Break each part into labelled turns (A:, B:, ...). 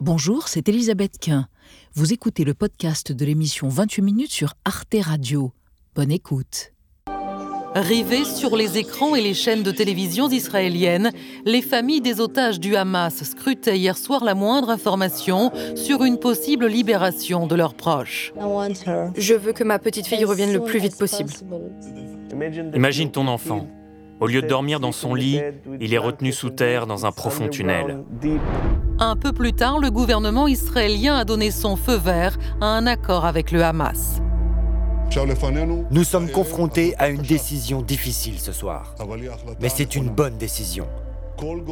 A: Bonjour, c'est Elisabeth Quint. Vous écoutez le podcast de l'émission 28 minutes sur Arte Radio. Bonne écoute.
B: Rivées sur les écrans et les chaînes de télévision israéliennes, les familles des otages du Hamas scrutaient hier soir la moindre information sur une possible libération de leurs proches.
C: Je veux que ma petite fille revienne le plus vite possible.
D: Imagine ton enfant. Au lieu de dormir dans son lit, il est retenu sous terre dans un profond tunnel.
B: Un peu plus tard, le gouvernement israélien a donné son feu vert à un accord avec le Hamas.
E: Nous sommes confrontés à une décision difficile ce soir, mais c'est une bonne décision.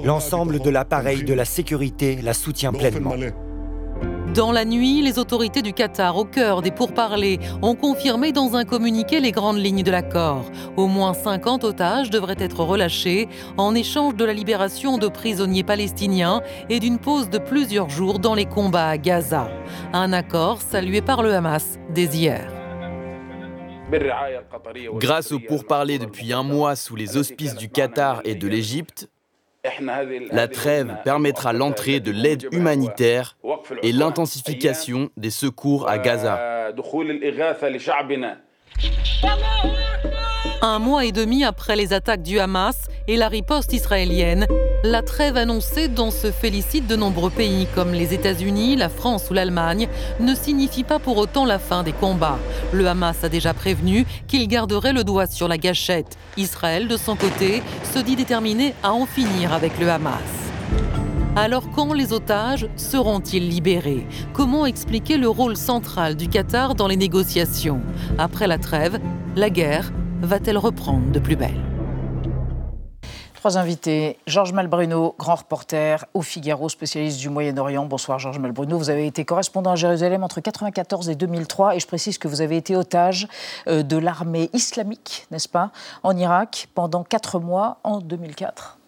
E: L'ensemble de l'appareil de la sécurité la soutient pleinement.
B: Dans la nuit, les autorités du Qatar, au cœur des pourparlers, ont confirmé dans un communiqué les grandes lignes de l'accord. Au moins 50 otages devraient être relâchés en échange de la libération de prisonniers palestiniens et d'une pause de plusieurs jours dans les combats à Gaza. Un accord salué par le Hamas dès hier.
F: Grâce aux pourparlers depuis un mois sous les auspices du Qatar et de l'Égypte, la trêve permettra l'entrée de l'aide humanitaire et l'intensification des secours à Gaza.
B: Un mois et demi après les attaques du Hamas et la riposte israélienne, la trêve annoncée dont se félicitent de nombreux pays comme les États-Unis, la France ou l'Allemagne ne signifie pas pour autant la fin des combats. Le Hamas a déjà prévenu qu'il garderait le doigt sur la gâchette. Israël, de son côté, se dit déterminé à en finir avec le Hamas. Alors quand les otages seront-ils libérés? Comment expliquer le rôle central du Qatar dans les négociations? Après la trêve, la guerre va-t-elle reprendre de plus belle?
G: Trois invités. Georges Malbruno, grand reporter au Figaro, spécialiste du Moyen-Orient. Bonsoir Georges Malbruno. Vous avez été correspondant à Jérusalem entre 1994 et 2003 et je précise que vous avez été otage euh, de l'armée islamique, n'est-ce pas, en Irak pendant quatre mois en 2004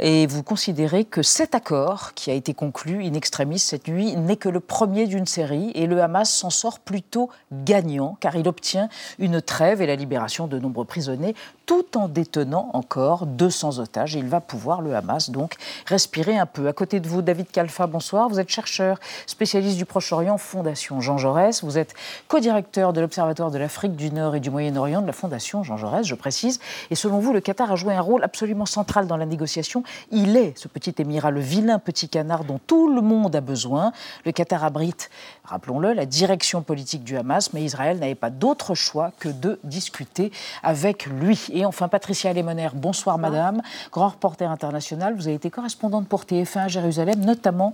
G: et vous considérez que cet accord qui a été conclu in extremis cette nuit n'est que le premier d'une série et le Hamas s'en sort plutôt gagnant car il obtient une trêve et la libération de nombreux prisonniers tout en détenant encore 200 otages. il va pouvoir, le Hamas, donc respirer un peu. À côté de vous, David Kalfa, bonsoir. Vous êtes chercheur, spécialiste du Proche-Orient, Fondation Jean Jaurès. Vous êtes co-directeur de l'Observatoire de l'Afrique du Nord et du Moyen-Orient de la Fondation Jean Jaurès, je précise. Et selon vous, le Qatar a joué un rôle absolument central dans la négociation. Il est, ce petit émirat, le vilain petit canard dont tout le monde a besoin. Le Qatar abrite, rappelons-le, la direction politique du Hamas, mais Israël n'avait pas d'autre choix que de discuter avec lui. Et enfin, Patricia Lemoner, bonsoir madame, grand reporter international. Vous avez été correspondante pour TF1 à Jérusalem, notamment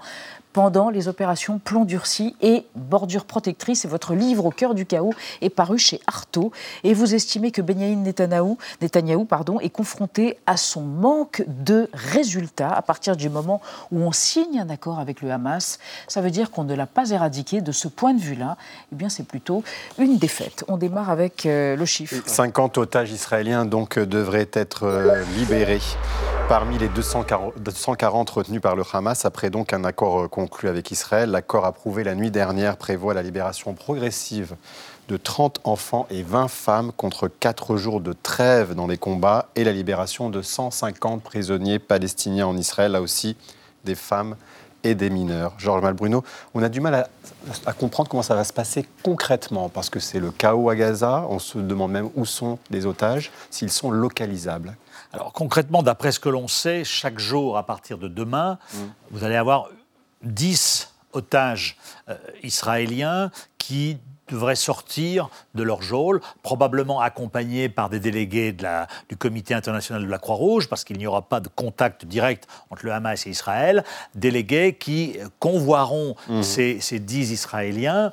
G: pendant les opérations Plomb durci et Bordure protectrice. Et votre livre Au cœur du chaos est paru chez Artaud. Et vous estimez que Benjamin Netanyahu, Netanyahu pardon, est confronté à son manque de résultats à partir du moment où on signe un accord avec le Hamas. Ça veut dire qu'on ne l'a pas éradiqué. De ce point de vue-là, eh bien, c'est plutôt une défaite. On démarre avec euh, le chiffre.
H: 50 otages israéliens donc euh, devraient être euh, libérés parmi les 240, 240 retenus par le Hamas après donc un accord conclu avec Israël. L'accord approuvé la nuit dernière prévoit la libération progressive de 30 enfants et 20 femmes contre 4 jours de trêve dans les combats et la libération de 150 prisonniers palestiniens en Israël, là aussi des femmes et des mineurs. Georges Malbruno, on a du mal à, à, comprendre comment ça va se passer concrètement, parce que c'est le chaos à Gaza, on se demande même où sont les otages, s'ils sont localisables.
I: Alors concrètement, d'après ce que l'on sait, chaque jour à partir de demain, mmh. vous allez avoir 10 otages euh, israéliens qui devraient sortir de leur geôle, probablement accompagnés par des délégués de la, du Comité international de la Croix-Rouge, parce qu'il n'y aura pas de contact direct entre le Hamas et Israël, délégués qui convoieront mmh. ces, ces dix Israéliens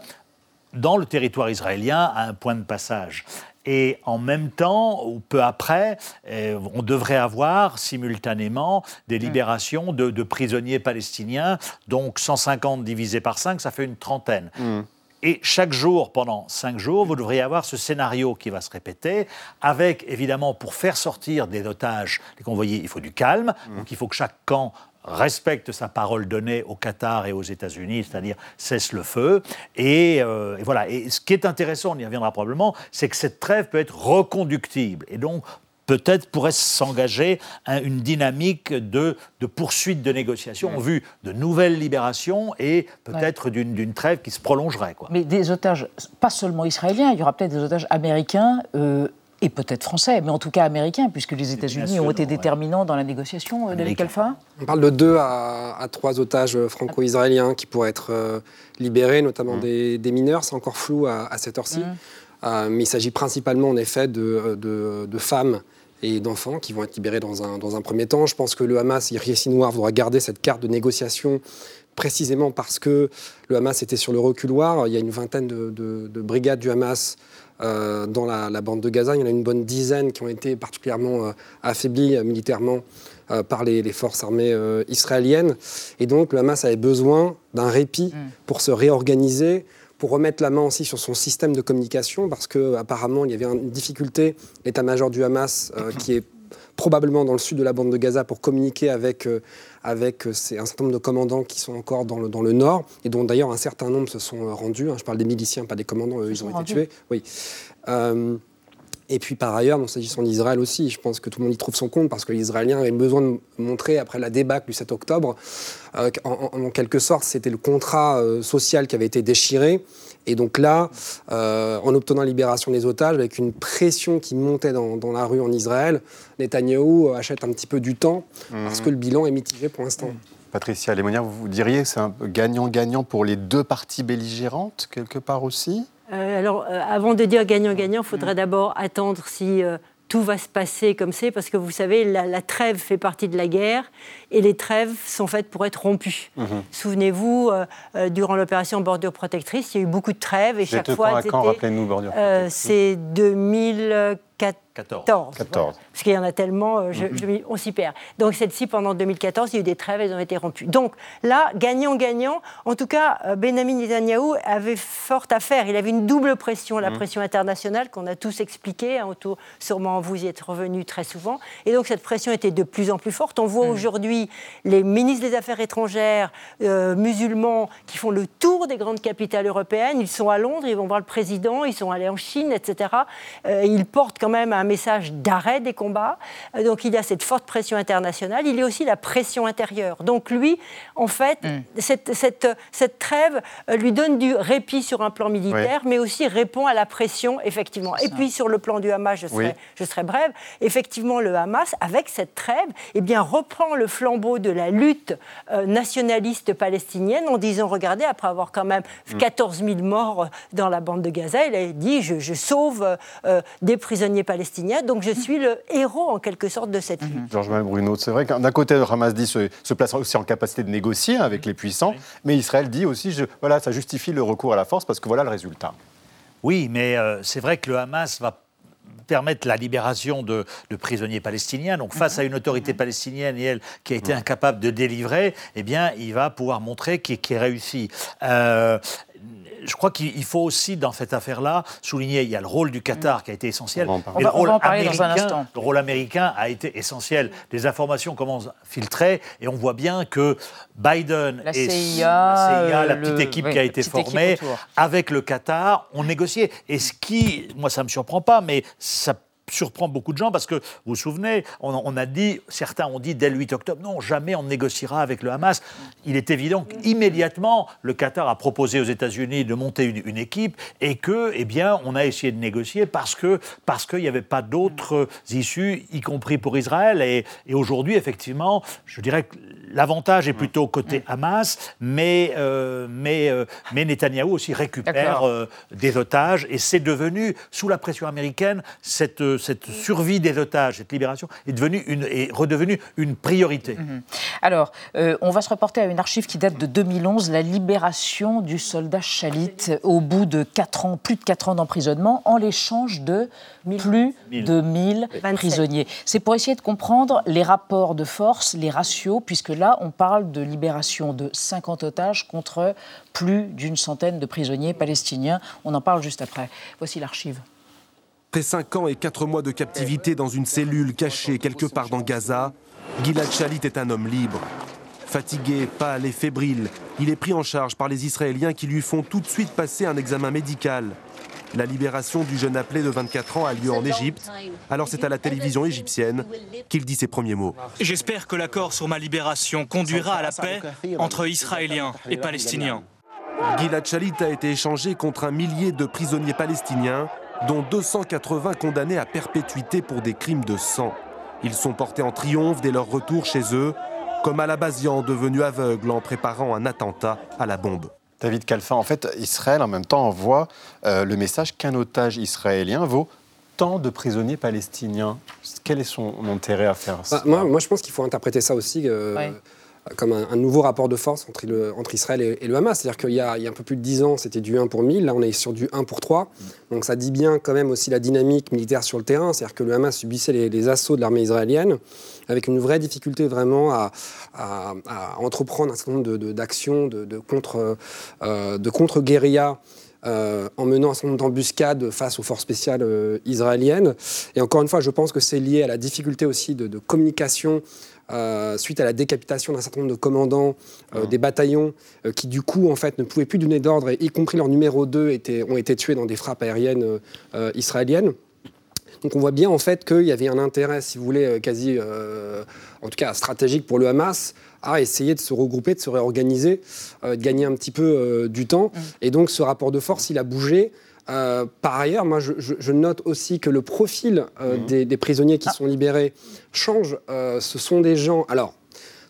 I: dans le territoire israélien à un point de passage. Et en même temps, ou peu après, euh, on devrait avoir simultanément des hmm. libérations de, de, prisonniers palestiniens. Donc 150 divisé par 5, ça fait une trentaine. Mm. Et chaque jour, pendant cinq jours, vous devriez avoir ce scénario qui va se répéter, avec évidemment, pour faire sortir des otages, les convoyés, il faut du calme. Mm. Donc il faut que chaque camp respecte sa parole donnée au Qatar et aux États-Unis, c'est-à-dire cesse le feu. Et, euh, et, voilà. Et ce qui est intéressant, on y reviendra probablement, c'est que cette trêve peut être reconductible. Et donc, peut-être pourrait s'engager une dynamique de, de, poursuite de négociations en vue de nouvelles libérations et peut-être d'une trêve qui se prolongerait. Quoi.
G: Mais des otages, pas seulement israéliens, il y aura peut-être des otages américains. Euh, et peut-être français, mais en tout cas américains, puisque les États-Unis ont été déterminants dans la négociation, euh, David Kalfa
J: On parle de deux à, trois otages franco-israéliens qui pourraient être euh, libérés, notamment mmh. des, mineurs. C'est encore flou à, cette heure-ci. Mmh. mais il s'agit principalement, en effet, de, de femmes et d'enfants qui vont être libérés dans un, dans un premier temps. Je pense que le Hamas, Yahya Noir, voudra garder cette carte de négociation précisément parce que le Hamas était sur le reculoir. Il y a une vingtaine de, brigades du Hamas euh, dans la, bande de Gaza. Il y en a une bonne dizaine qui ont été particulièrement euh, affaiblies euh, militairement par les, forces armées israéliennes. Et donc le Hamas avait besoin d'un répit mm. pour se réorganiser, pour remettre la main aussi sur son système de communication, parce qu'apparemment, il y avait une difficulté, l'état-major du Hamas, qui est probablement dans le sud de la bande de Gaza, pour communiquer avec, euh, avec euh, un certain nombre de commandants qui sont encore dans le, dans le nord, et dont d'ailleurs un certain nombre se sont rendus. Hein. je parle des miliciens, pas des commandants, eux, ils ont été tués. Oui. Et puis par ailleurs, s'agissant d'Israël aussi, je pense que tout le monde y trouve son compte parce que les Israéliens avaient besoin de montrer, après la débâcle du 7 octobre, euh, en, quelque sorte, c'était le contrat euh, social qui avait été déchiré. Et donc là, euh, en obtenant la libération des otages, avec une pression qui montait dans, la rue en Israël, Netanyahou achète un petit peu du temps parce mhm. que le bilan est mitigé pour l'instant.
H: Patricia Lémonière, vous diriez que c'est un gagnant-gagnant pour les deux parties belligérantes, quelque part aussi?
K: Euh, alors, euh, avant de dire gagnant-gagnant, il faudrait d'abord attendre si euh, tout va se passer comme c'est, parce que vous savez, la, trêve fait partie de la guerre, et les trêves sont faites pour être rompues. Mhm. Souvenez-vous, durant l'opération Bordure Protectrice, il y a eu beaucoup de trêves, et chaque fois, C'est 2004 14. 14. Parce qu'il y en a tellement, euh, mhm. on s'y perd. Donc celle-ci, pendant 2014, il y a eu des trêves, elles ont été rompues. Donc là, gagnant-gagnant, en tout cas, euh, Benjamin Netanyahu avait fort à faire. Il avait une double pression, la mhm. pression internationale qu'on a tous expliquée, hein, autour, sûrement vous y êtes revenu très souvent. Et donc cette pression était de plus en plus forte. On voit mhm. aujourd'hui les ministres des Affaires étrangères euh, musulmans qui font le tour des grandes capitales européennes. Ils sont à Londres, ils vont voir le président, ils sont allés en Chine, etc. ils portent quand même un message d'arrêt des combats. Euh, donc il y a cette forte pression internationale. Il y a aussi la pression intérieure. Donc lui, en fait, mm. cette, cette, cette, trêve euh, lui donne du répit sur un plan militaire, mais aussi répond à la pression, effectivement. Et puis sur le plan du Hamas, je serai, je serai brève, effectivement, le Hamas, avec cette trêve, eh bien, reprend le flambeau de la lutte euh, nationaliste palestinienne en disant, regardez, après avoir quand même 14 mm. 000 morts dans la bande de Gaza, il a dit, je, sauve des prisonniers palestiniens donc je suis le héros en quelque sorte de cette lutte.
H: Mhm. Georges Bruno, c'est vrai qu'un côté, le Hamas dit se, se place aussi en capacité de négocier avec les puissants, mais Israël dit aussi, je, voilà, ça justifie le recours à la force parce que voilà le résultat.
I: Oui, mais euh, c'est vrai que le Hamas va permettre la libération de, prisonniers palestiniens. Donc face à une autorité palestinienne et elle qui a été incapable de délivrer, eh bien, il va pouvoir montrer qu'il est réussi. Euh, je crois qu'il faut aussi, dans cette affaire-là, souligner, il y a le rôle du Qatar qui a été essentiel.
G: le, rôle américain,
I: le rôle américain a été essentiel. Les informations commencent à filtrer et on voit bien que Biden
G: la
I: et
G: CIA,
I: la petite équipe qui a été formée, avec le Qatar, ont négocié. Et ce qui, moi ça ne me surprend pas, mais ça surprend beaucoup de gens parce que, vous vous souvenez, on, a dit, certains ont dit dès le 8 octobre, non, jamais on négociera avec le Hamas. Il est évident qu'immédiatement, le Qatar a proposé aux États-Unis de monter une, équipe et que, eh bien, on a essayé de négocier parce que parce qu'il n'y avait pas d'autres issues, y compris pour Israël. Et, aujourd'hui, effectivement, je dirais que l'avantage est plutôt côté Hamas, mais, euh, mais, euh, mais Netanyahou aussi récupère euh, des otages et c'est devenu, sous la pression américaine, cette cette survie des otages, cette libération, est, devenue une, est redevenue une priorité. Mhm.
G: Alors, euh, on va se reporter à une archive qui date de 2011, la libération du soldat Chalit au bout de 4 ans, plus de 4 ans d'emprisonnement, en l'échange de plus de 1000 prisonniers. C'est pour essayer de comprendre les rapports de force, les ratios, puisque là, on parle de libération de 50 otages contre plus d'une centaine de prisonniers palestiniens. On en parle juste après. Voici l'archive.
L: Après 5 ans et 4 mois de captivité dans une cellule cachée quelque part dans Gaza, Gilad Shalit est un homme libre. Fatigué, pâle et fébrile, il est pris en charge par les Israéliens qui lui font tout de suite passer un examen médical. La libération du jeune appelé de 24 ans a lieu en Égypte. Alors c'est à la télévision égyptienne qu'il dit ses premiers mots.
M: J'espère que l'accord sur ma libération conduira à la paix entre Israéliens et Palestiniens.
L: Gilad Shalit a été échangé contre un millier de prisonniers palestiniens, dont 280 condamnés à perpétuité pour des crimes de sang. Ils sont portés en triomphe dès leur retour chez eux, comme à la Bazian devenu aveugle en préparant un attentat à la bombe.
H: David Kalfa, en fait, Israël en même temps envoie euh, le message qu'un otage israélien vaut tant de prisonniers palestiniens. Quel est son intérêt à faire ça?
J: bah, moi, je pense qu'il faut interpréter ça aussi. Euh, comme un, nouveau rapport de force entre, Israël et, le Hamas. C'est-à-dire qu'il y, a un peu plus de 10 ans, c'était du 1 pour 1000, là on est sur du 1 pour 3. Donc ça dit bien quand même aussi la dynamique militaire sur le terrain, c'est-à-dire que le Hamas subissait les, assauts de l'armée israélienne avec une vraie difficulté vraiment à, entreprendre un certain nombre d'actions de, de, contre, euh, contre-guérilla. Euh, en menant un certain nombre d'embuscades face aux forces spéciales euh, israéliennes. Et encore une fois, je pense que c'est lié à la difficulté aussi de communication euh, suite à la décapitation d'un certain nombre de commandants euh, des bataillons euh, qui, du coup, en fait, ne pouvaient plus donner d'ordre, y compris leur numéro 2 étaient, ont été tués dans des frappes aériennes israéliennes. Donc on voit bien en fait qu'il y avait un intérêt, si vous voulez, quasi, en tout cas stratégique pour le Hamas, à essayer de se regrouper, de se réorganiser, de gagner un petit peu du temps. Mmh. Et donc ce rapport de force, il a bougé. Euh, par ailleurs, moi, je, note aussi que le profil euh, mmh. des, prisonniers qui ah. sont libérés change. Euh, ce sont des gens. Alors,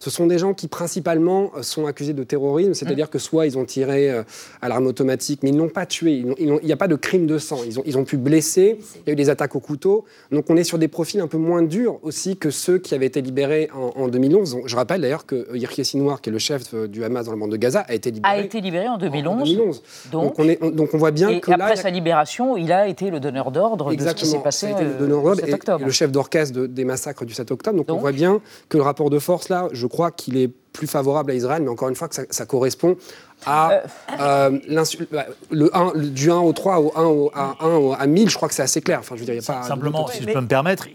J: ce sont des gens qui principalement euh, sont accusés de terrorisme, c'est-à-dire que soit ils ont tiré euh, à l'arme automatique, mais ils n'ont pas tué, il n'y a pas de crime de sang, ils ont, ils ont pu blesser, il y a eu des attaques au couteau, donc on est sur des profils un peu moins durs aussi que ceux qui avaient été libérés en, 2011. Je rappelle d'ailleurs que euh, Yirki Sinwar, qui est le chef du Hamas dans le monde de Gaza, a été libéré,
G: a été libéré en 2011.
J: Donc, on est, donc on voit bien
G: et
J: que
G: après sa libération, il a été le donneur d'ordre de ce qui s'est passé le 7 octobre.
J: Et, le chef d'orchestre des massacres du 7 octobre. Donc, donc on voit bien que le rapport de force là, je crois qu'il est plus favorable à Israël, mais encore une fois que ça, correspond à euh. Euh, bah, le 1, du 1 au 3 au 1 au, à 1 à 1000, je crois que c'est assez clair. Enfin, je veux dire, y a pas
I: Simplement, si je peux me permettre,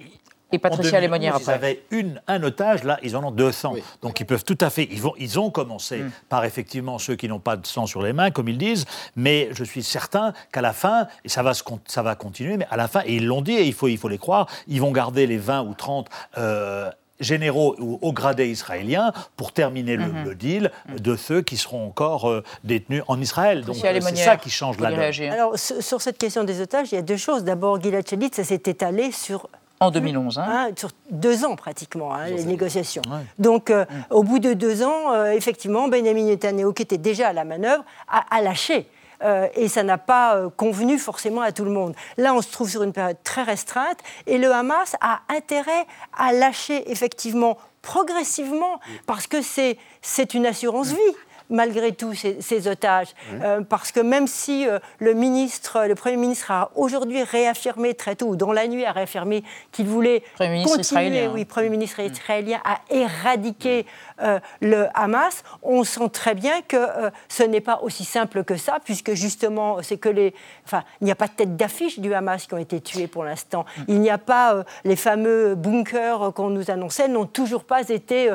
G: et Patricia Lémonière après.
I: Ils avaient une, un otage, là, ils en ont 200. Donc ils peuvent tout à fait. Ils, vont, ils ont commencé mm. par effectivement ceux qui n'ont pas de sang sur les mains, comme ils disent, mais je suis certain qu'à la fin, et ça va, se, ça va continuer, mais à la fin, et ils l'ont dit, et il faut, il faut les croire, ils vont garder les 20 ou 30 généraux ou au gradé israélien pour terminer le, mhm. deal de ceux qui seront encore euh, détenus en Israël. Donc c'est ça qui change la donne.
K: Alors sur cette question des otages, il y a deux choses. D'abord, Gilad Shalit, ça s'est étalé sur
G: en 2011. Hein.
K: Hein, sur deux ans pratiquement, hein, les négociations. Donc, euh, au bout de deux ans, euh, effectivement, Benjamin Netanyahu, qui était déjà à la manœuvre, a lâché euh, et ça n'a pas euh, convenu forcément à tout le monde. Là, on se trouve sur une période très restreinte et le Hamas a intérêt à lâcher effectivement progressivement parce que c'est une assurance vie malgré tout ces, otages. Euh, parce que même si le ministre, le Premier ministre a aujourd'hui réaffirmé très tôt, ou dans la nuit a réaffirmé qu'il voulait continuer, oui, Premier ministre israélien, à éradiquer euh, le Hamas, on sent très bien que euh, ce n'est pas aussi simple que ça, puisque justement, c'est que les. Enfin, il n'y a pas de tête d'affiche du Hamas qui ont été tués pour l'instant. Mm. Il n'y a pas euh, les fameux bunkers qu'on nous annonçait, n'ont toujours pas été.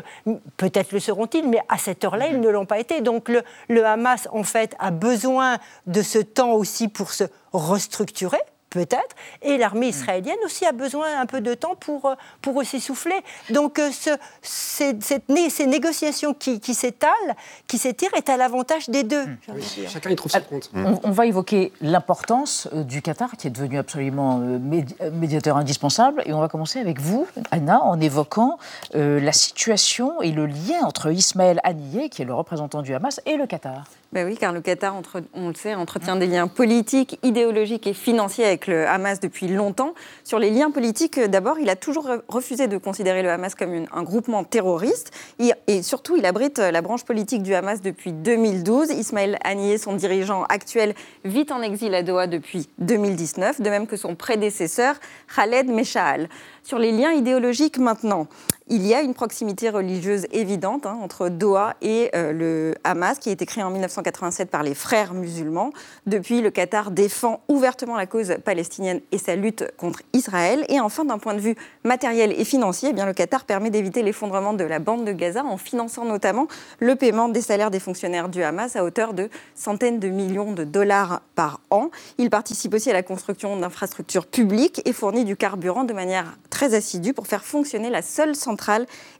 K: Peut-être le seront-ils, mais à cette heure-là, ils ne l'ont pas été. Donc le, le Hamas, en fait, a besoin de ce temps aussi pour se restructurer peut-être, et l'armée hmm. israélienne aussi a besoin un peu de temps pour, euh, pour aussi souffler. Donc euh, ce, ces, ces, négociations qui, qui s'étalent, qui s'étirent, est à l'avantage des deux. Hmm.
J: Chacun y trouve son compte.
G: On, va évoquer l'importance euh, du Qatar, qui est devenu absolument médiateur indispensable, et on va commencer avec vous, Anna, en évoquant la situation et le lien entre Ismaël Haniyeh, qui est le représentant du Hamas, et le Qatar.
N: Ben oui, car le Qatar, on le sait, entretient des liens politiques, idéologiques et financiers avec le Hamas depuis longtemps. Sur les liens politiques, euh, d'abord, il a toujours refusé de considérer le Hamas comme un groupement terroriste. Et, surtout, il abrite euh, la branche politique du Hamas depuis 2012. Ismaël Haniyeh, son dirigeant actuel, vit en exil à Doha depuis 2019, de même que son prédécesseur, Khaled Meshaal. Sur les liens idéologiques maintenant, il y a une proximité religieuse évidente hein, entre Doha et euh, le Hamas, qui a été créé en 1987 par les frères musulmans. Depuis, le Qatar défend ouvertement la cause palestinienne et sa lutte contre Israël. Et enfin, d'un point de vue matériel et financier, eh le Qatar permet d'éviter l'effondrement de la bande de Gaza en finançant notamment le paiement des salaires des fonctionnaires du Hamas à hauteur de centaines de millions de dollars par an. Il participe aussi à la construction d'infrastructures publiques et fournit du carburant de manière très assidue pour faire fonctionner la seule centrale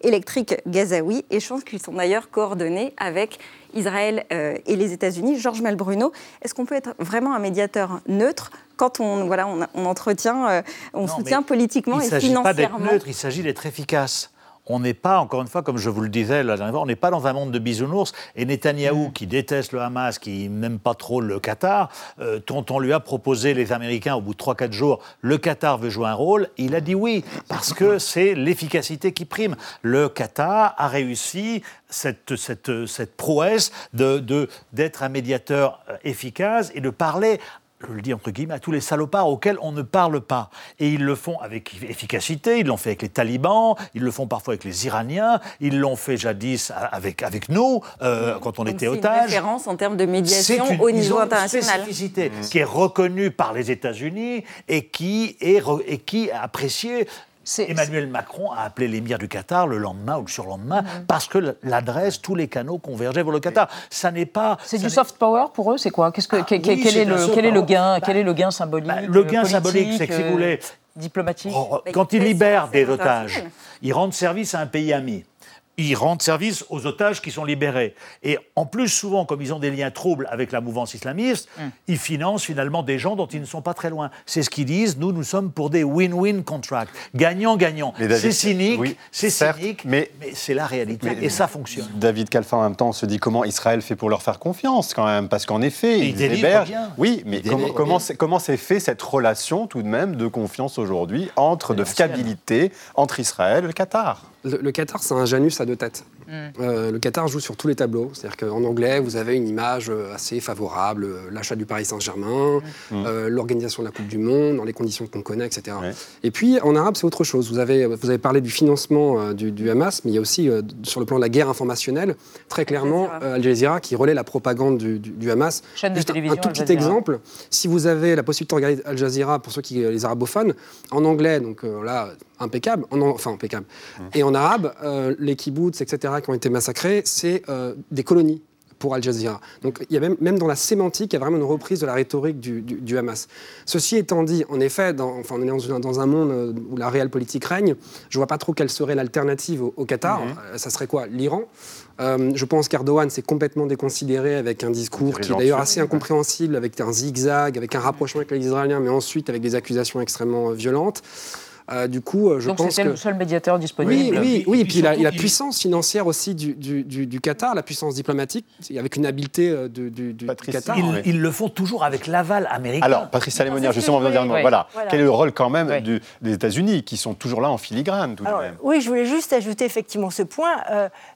N: électrique gazaoui, échange qu'ils sont d'ailleurs coordonnés avec Israël euh, et les États-Unis. Georges Malbruno, est-ce qu'on peut être vraiment un médiateur neutre quand on, voilà, on, entretient, euh, on soutient politiquement et financièrement
I: Il ne s'agit pas d'être neutre, il s'agit d'être efficace on n'est pas, encore une fois, comme je vous le disais la dernière fois, on n'est pas dans un monde de bisounours. Et Netanyahou, mm. qui déteste le Hamas, qui n'aime pas trop le Qatar, euh, dont on lui a proposé, les Américains, au bout de 3-4 jours, le Qatar veut jouer un rôle, il a dit oui, parce que c'est l'efficacité qui prime. Le Qatar a réussi cette, cette, cette prouesse d'être de, d'être un médiateur euh, efficace et de parler je le dis entre guillemets, à tous les salopards auxquels on ne parle pas. Et ils le font avec efficacité, ils l'ont fait avec les talibans, ils le font parfois avec les Iraniens, ils l'ont fait jadis avec, avec nous, euh, quand on était otages. C'est
N: une référence en termes de médiation au niveau international.
I: C'est une spécificité mmh. qui est reconnue par les États-Unis et qui est, et qui est appréciée Emmanuel Macron a appelé l'émir du Qatar le lendemain ou le surlendemain mhm. parce que l'adresse, tous les canaux convergeaient vers le Qatar. Ça n'est pas.
G: C'est du soft power pour eux, c'est quoi? Qu'est-ce que ah quel, est le, quel est le gain Quel est le gain symbolique bah,
I: Le gain symbolique, c'est que si vous voulez.
G: Diplomatique?
I: Oh, quand ils libèrent des otages, ils rendent service à un pays ami ils rendent service aux otages qui sont libérés. Et en plus, souvent, comme ils ont des liens troubles avec la mouvance islamiste, mm. ils financent finalement des gens dont ils ne sont pas très loin. C'est ce qu'ils disent, nous, nous sommes pour des win-win contracts. Gagnant-gagnant. C'est cynique, c'est cynique, mais, c'est la réalité. et ça fonctionne.
H: David Calfin, en même temps, se dit comment Israël fait pour leur faire confiance, quand même. Parce qu'en effet, ils, hébergent. Oui, mais comment, comment s'est fait cette relation, tout de même, de confiance aujourd'hui, entre, de fiabilité, entre Israël et le Qatar?
J: Le, Qatar, c'est un Janus à deux têtes. Mm. Euh, le Qatar joue sur tous les tableaux. C'est-à-dire qu'en anglais, vous avez une image euh, assez favorable, euh, l'achat du Paris Saint-Germain, mm. l'organisation de la Coupe du Monde, dans les conditions qu'on connaît, etc. Et puis, en arabe, c'est autre chose. Vous avez, vous avez parlé du financement du, Hamas, mais il y a aussi, sur le plan de la guerre informationnelle, très clairement, Al Jazeera qui relaie la propagande du, Hamas.
G: Chaîne de télévision,
J: un tout petit exemple, si vous avez la possibilité de regarder Al Jazeera, pour ceux qui les arabophones, en anglais, donc là, impeccable, enfin impeccable. Mmh. Et en arabe, euh, les kibbutz, etc., qui ont été massacrés, c'est euh, des colonies pour Al Jazeera. Donc il y a même, même dans la sémantique, il y a vraiment une reprise de la rhétorique du, Hamas. Ceci étant dit, en effet, dans, enfin, on est dans, un monde euh, où la réelle politique règne. Je ne vois pas trop quelle serait l'alternative au, Qatar. Mmh. Ça serait quoi? L'Iran je pense qu'Erdogan s'est complètement déconsidéré avec un discours qui est d'ailleurs assez incompréhensible, avec un zigzag, avec un rapprochement avec les Israéliens, mais ensuite avec des accusations extrêmement violentes. Euh, du coup, euh, je
G: Donc
J: pense
G: c'était le seul médiateur disponible.
J: Oui, oui, oui. Et puis, la, la, puissance financière aussi du, du, du, Qatar, la puissance diplomatique, avec une habileté euh, du, Qatar.
I: Ils, le font toujours avec l'aval américain.
H: Alors, Patrice Salémonière, justement, on va dire voilà. Quel est le rôle quand même des États-Unis, qui sont toujours là en filigrane tout de même?
K: Oui, je voulais juste ajouter effectivement ce point.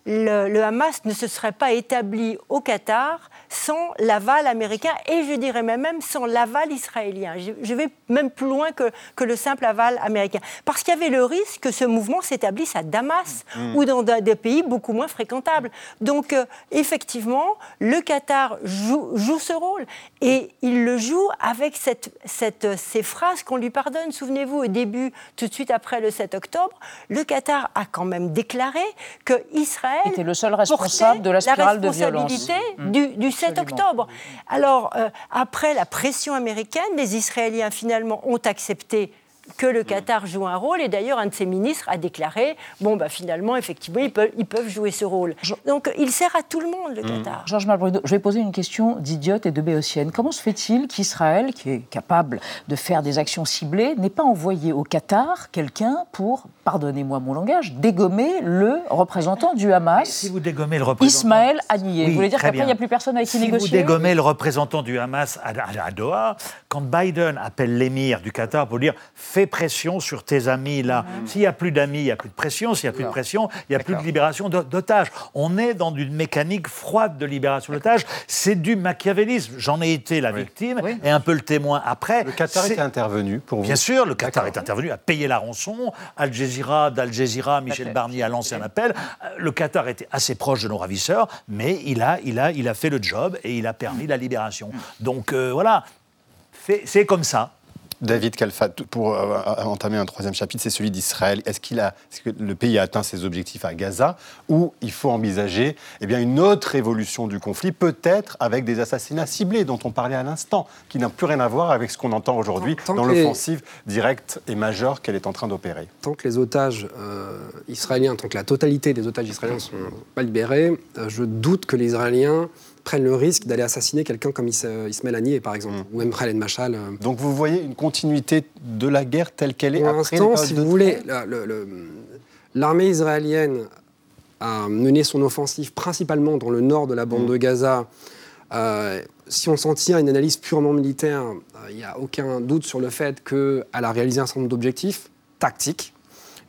K: le, le Hamas ne se serait pas établi au Qatar sans l'aval américain et je dirais même sans l'aval israélien. Je, vais même plus loin que, que le simple aval américain. Parce qu'il y avait le risque que ce mouvement s'établisse à Damas mm. ou dans des pays beaucoup moins fréquentables. Donc, euh, effectivement, le Qatar joue, joue, ce rôle et il le joue avec cette, cette, ces phrases qu'on lui pardonne. Souvenez-vous, au début, tout de suite après le 7 octobre, le Qatar a quand même déclaré que Israël
G: était le seul responsable de la spirale de violence
K: du, du 7 octobre. Alors, euh, après la pression américaine, les Israéliens finalement ont accepté que le Qatar joue un rôle. Et d'ailleurs, un de ses ministres a déclaré bon, bah, finalement, effectivement, ils peuvent, ils peuvent jouer ce rôle. Donc, il sert à tout le monde, le mmh. Qatar.
G: Georges Malbruno, je vais poser une question d'idiote et de béotienne. Comment se fait-il qu'Israël, qui est capable de faire des actions ciblées, n'ait pas envoyé au Qatar quelqu'un pour, pardonnez-moi mon langage, dégommer le représentant du Hamas
I: Si vous dégommez le représentant.
G: Ismaël Haniyeh. vous voulez dire qu'après, il n'y a plus personne avec qui négocier
I: Si vous dégommez le représentant du Hamas à, à Doha, quand Biden appelle l'émir du Qatar pour dire fais pression sur tes amis là. S'il n'y a plus d'amis, il n'y a plus de pression. S'il n'y a plus de pression, il n'y a plus de libération d'otages. On est dans une mécanique froide de libération d'otages. C'est du machiavélisme. J'en ai été la victime et un peu le témoin après.
H: Le Qatar est intervenu pour vous
I: Bien sûr, le Qatar est intervenu, a payé la rançon. Al Jazeera, d'Al Jazeera, Michel Barnier a lancé un appel. Euh, le Qatar était assez proche de nos ravisseurs, mais il a, il a, il a fait le job et il a permis la libération. Donc euh, voilà, c'est comme ça.
H: David Kalfat, pour euh, entamer un troisième chapitre, c'est celui d'Israël. Est-ce, qu'il a, que le pays a atteint ses objectifs à Gaza ou il faut envisager eh bien, une autre évolution du conflit, peut-être avec des assassinats ciblés dont on parlait à l'instant, qui n'ont plus rien à voir avec ce qu'on entend aujourd'hui dans l'offensive directe et majeure qu'elle est en train d'opérer
J: Tant que les otages euh, israéliens, tant que la totalité des otages israéliens ne sont pas libérés, euh, je doute que les Israéliens prennent le risque d'aller assassiner quelqu'un comme Ismaël Haniyeh, par exemple, mm. ou même Khaled Machal. Euh.
H: Donc vous voyez une continuité de la guerre telle qu'elle est
J: Pour l'instant, si vous voulez, l'armée israélienne a mené son offensive principalement dans le nord de la bande mm. de Gaza. Euh, si on s'en tient à une analyse purement militaire, euh, il n'y a aucun doute sur le fait qu'elle a réalisé un certain nombre d'objectifs tactiques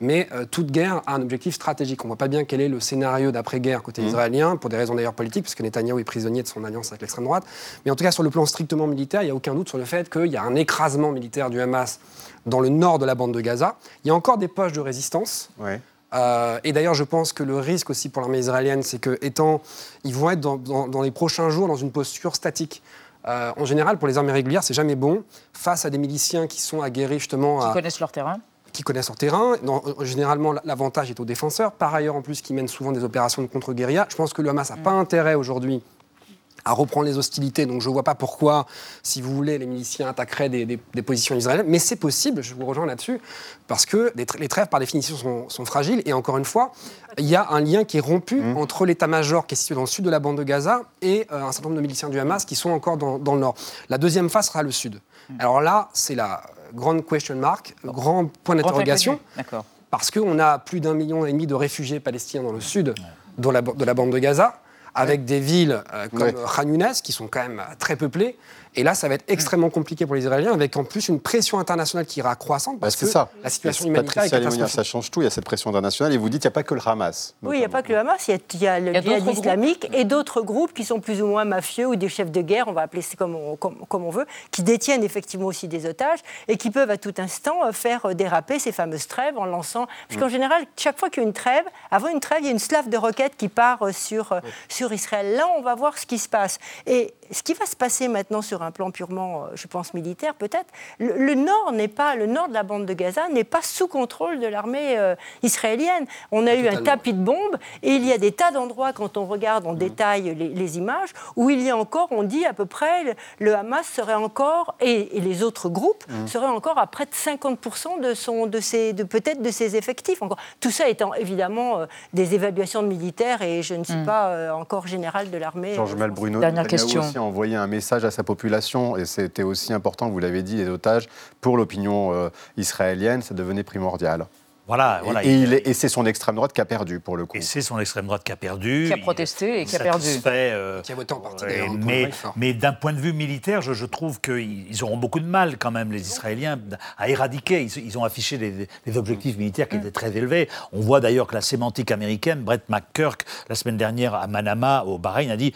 J: mais euh, toute guerre a un objectif stratégique. On ne voit pas bien quel est le scénario d'après-guerre côté mmh. israélien, pour des raisons d'ailleurs politiques, puisque Netanyahou est prisonnier de son alliance avec l'extrême droite. Mais en tout cas, sur le plan strictement militaire, il n'y a aucun doute sur le fait qu'il y a un écrasement militaire du Hamas dans le nord de la bande de Gaza. Il y a encore des poches de résistance. Euh, et d'ailleurs, je pense que le risque aussi pour l'armée israélienne, c'est que, étant, ils vont être dans, les prochains jours dans une posture statique. Euh, en général, pour les armées régulières, c'est jamais bon face à des miliciens qui sont aguerris justement.
G: Qui connaissent leur terrain
J: qui connaissent leur terrain. généralement, l'avantage est aux défenseurs. Par ailleurs, en plus, qui mènent souvent des opérations de contre-guérilla. Je pense que le Hamas n'a pas mm. intérêt aujourd'hui à reprendre les hostilités. Donc je ne vois pas pourquoi, si vous voulez, les miliciens attaqueraient des, positions israéliennes. Mais c'est possible, je vous rejoins là-dessus, parce que les, trêves, par définition, sont, fragiles. Et encore une fois, il y a un lien qui est rompu mm. entre l'état-major qui est situé dans le sud de la bande de Gaza et euh, un certain nombre de miliciens du Hamas qui sont encore dans, dans le nord. La deuxième phase sera le sud. Mm. Alors là, c'est la grande question mark, grand point d'interrogation. Parce qu'on a plus d'un million et demi de réfugiés palestiniens dans le sud de la, de la bande de Gaza, avec des villes euh, comme Khan Younes, qui sont quand même très peuplées, et là, ça va être extrêmement compliqué pour les Israéliens, avec en plus une pression internationale qui ira croissante, parce que ça. la situation humanitaire est catastrophique.
H: Ça change tout, il y a cette pression internationale, et vous dites qu'il n'y a pas que le Hamas.
K: Oui, il n'y a pas que le Hamas, il y a, le djihad islamique et d'autres groupes qui sont plus ou moins mafieux ou des chefs de guerre, on va appeler ça comme on, comme, on veut, qui détiennent effectivement aussi des otages et qui peuvent à tout instant euh, faire euh, déraper ces fameuses trêves en lançant... Parce qu'en mm. général, chaque fois qu'il y a une trêve, avant une trêve, il y a une slave de roquettes qui part euh, sur, sur Israël. Là, on va voir ce qui se passe. Et ce qui va se passer maintenant sur un plan purement, euh, je pense, militaire peut-être, le, nord n'est pas, le nord de la bande de Gaza n'est pas sous contrôle de l'armée euh, israélienne. On a eu un tapis de bombes et il y a des tas d'endroits, quand on regarde en mmh. détail les, images, où il y a encore, on dit à peu près, le, Hamas serait encore, et, les autres groupes, mmh. seraient encore à près de 50% de, son, de, ses, de peut-être de ses effectifs. Encore. Tout ça étant évidemment euh, des évaluations de militaires et je ne suis mmh. pas encore général de l'armée.
H: Georges Dernière question envoyer un message à sa population, et c'était aussi important, vous l'avez dit, les otages, pour l'opinion euh, israélienne, ça devenait primordial.
I: Voilà, voilà.
H: Et, c'est son extrême droite qui a perdu, pour le coup.
I: Et c'est son extrême droite qui a perdu.
G: Qui a protesté et qui a perdu.
J: Euh, qui a voté en partie,
I: mais, mais d'un point de vue militaire, je, trouve qu'ils auront beaucoup de mal, quand même, les Israéliens, à éradiquer. Ils, ont affiché des, objectifs militaires qui étaient très élevés. On voit d'ailleurs que la sémantique américaine, Brett McKirk, la semaine dernière à Manama, au Bahreïn, a dit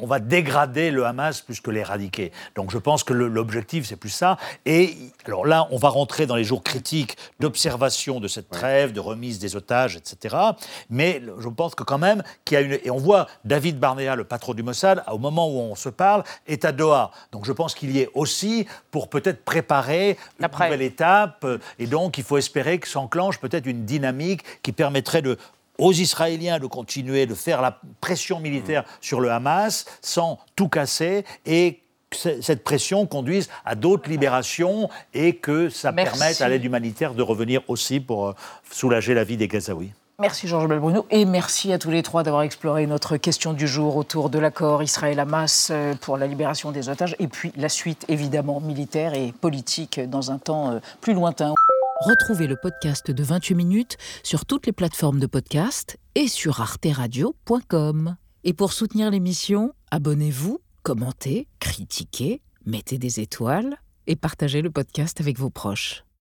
I: on va dégrader le Hamas plus que l'éradiquer. Donc je pense que l'objectif, c'est plus ça. Et alors là, on va rentrer dans les jours critiques d'observation de cette trêve, de remise des otages, etc. Mais je pense que quand même qu'il y a une... Et on voit David Barnea, le patron du Mossad, au moment où on se parle, est à Doha. Donc je pense qu'il y est aussi pour peut-être préparer une nouvelle étape. Et donc il faut espérer que s'enclenche peut-être une dynamique qui permettrait de aux Israéliens de continuer de faire la pression militaire sur le Hamas sans tout casser et cette pression conduise à d'autres libérations et que ça permette à l'aide humanitaire de revenir aussi pour euh, soulager la vie des Gazaouis.
G: Merci Georges Belbruno et merci à tous les trois d'avoir exploré notre question du jour autour de l'accord Israël-Hamas euh, pour la libération des otages et puis la suite évidemment militaire et politique dans un temps euh, plus lointain.
A: Retrouvez le podcast de 28 minutes sur toutes les plateformes de podcast et sur arteradio.com. Et pour soutenir l'émission, abonnez-vous commentez, critiquez, mettez des étoiles et partagez le podcast avec vos proches.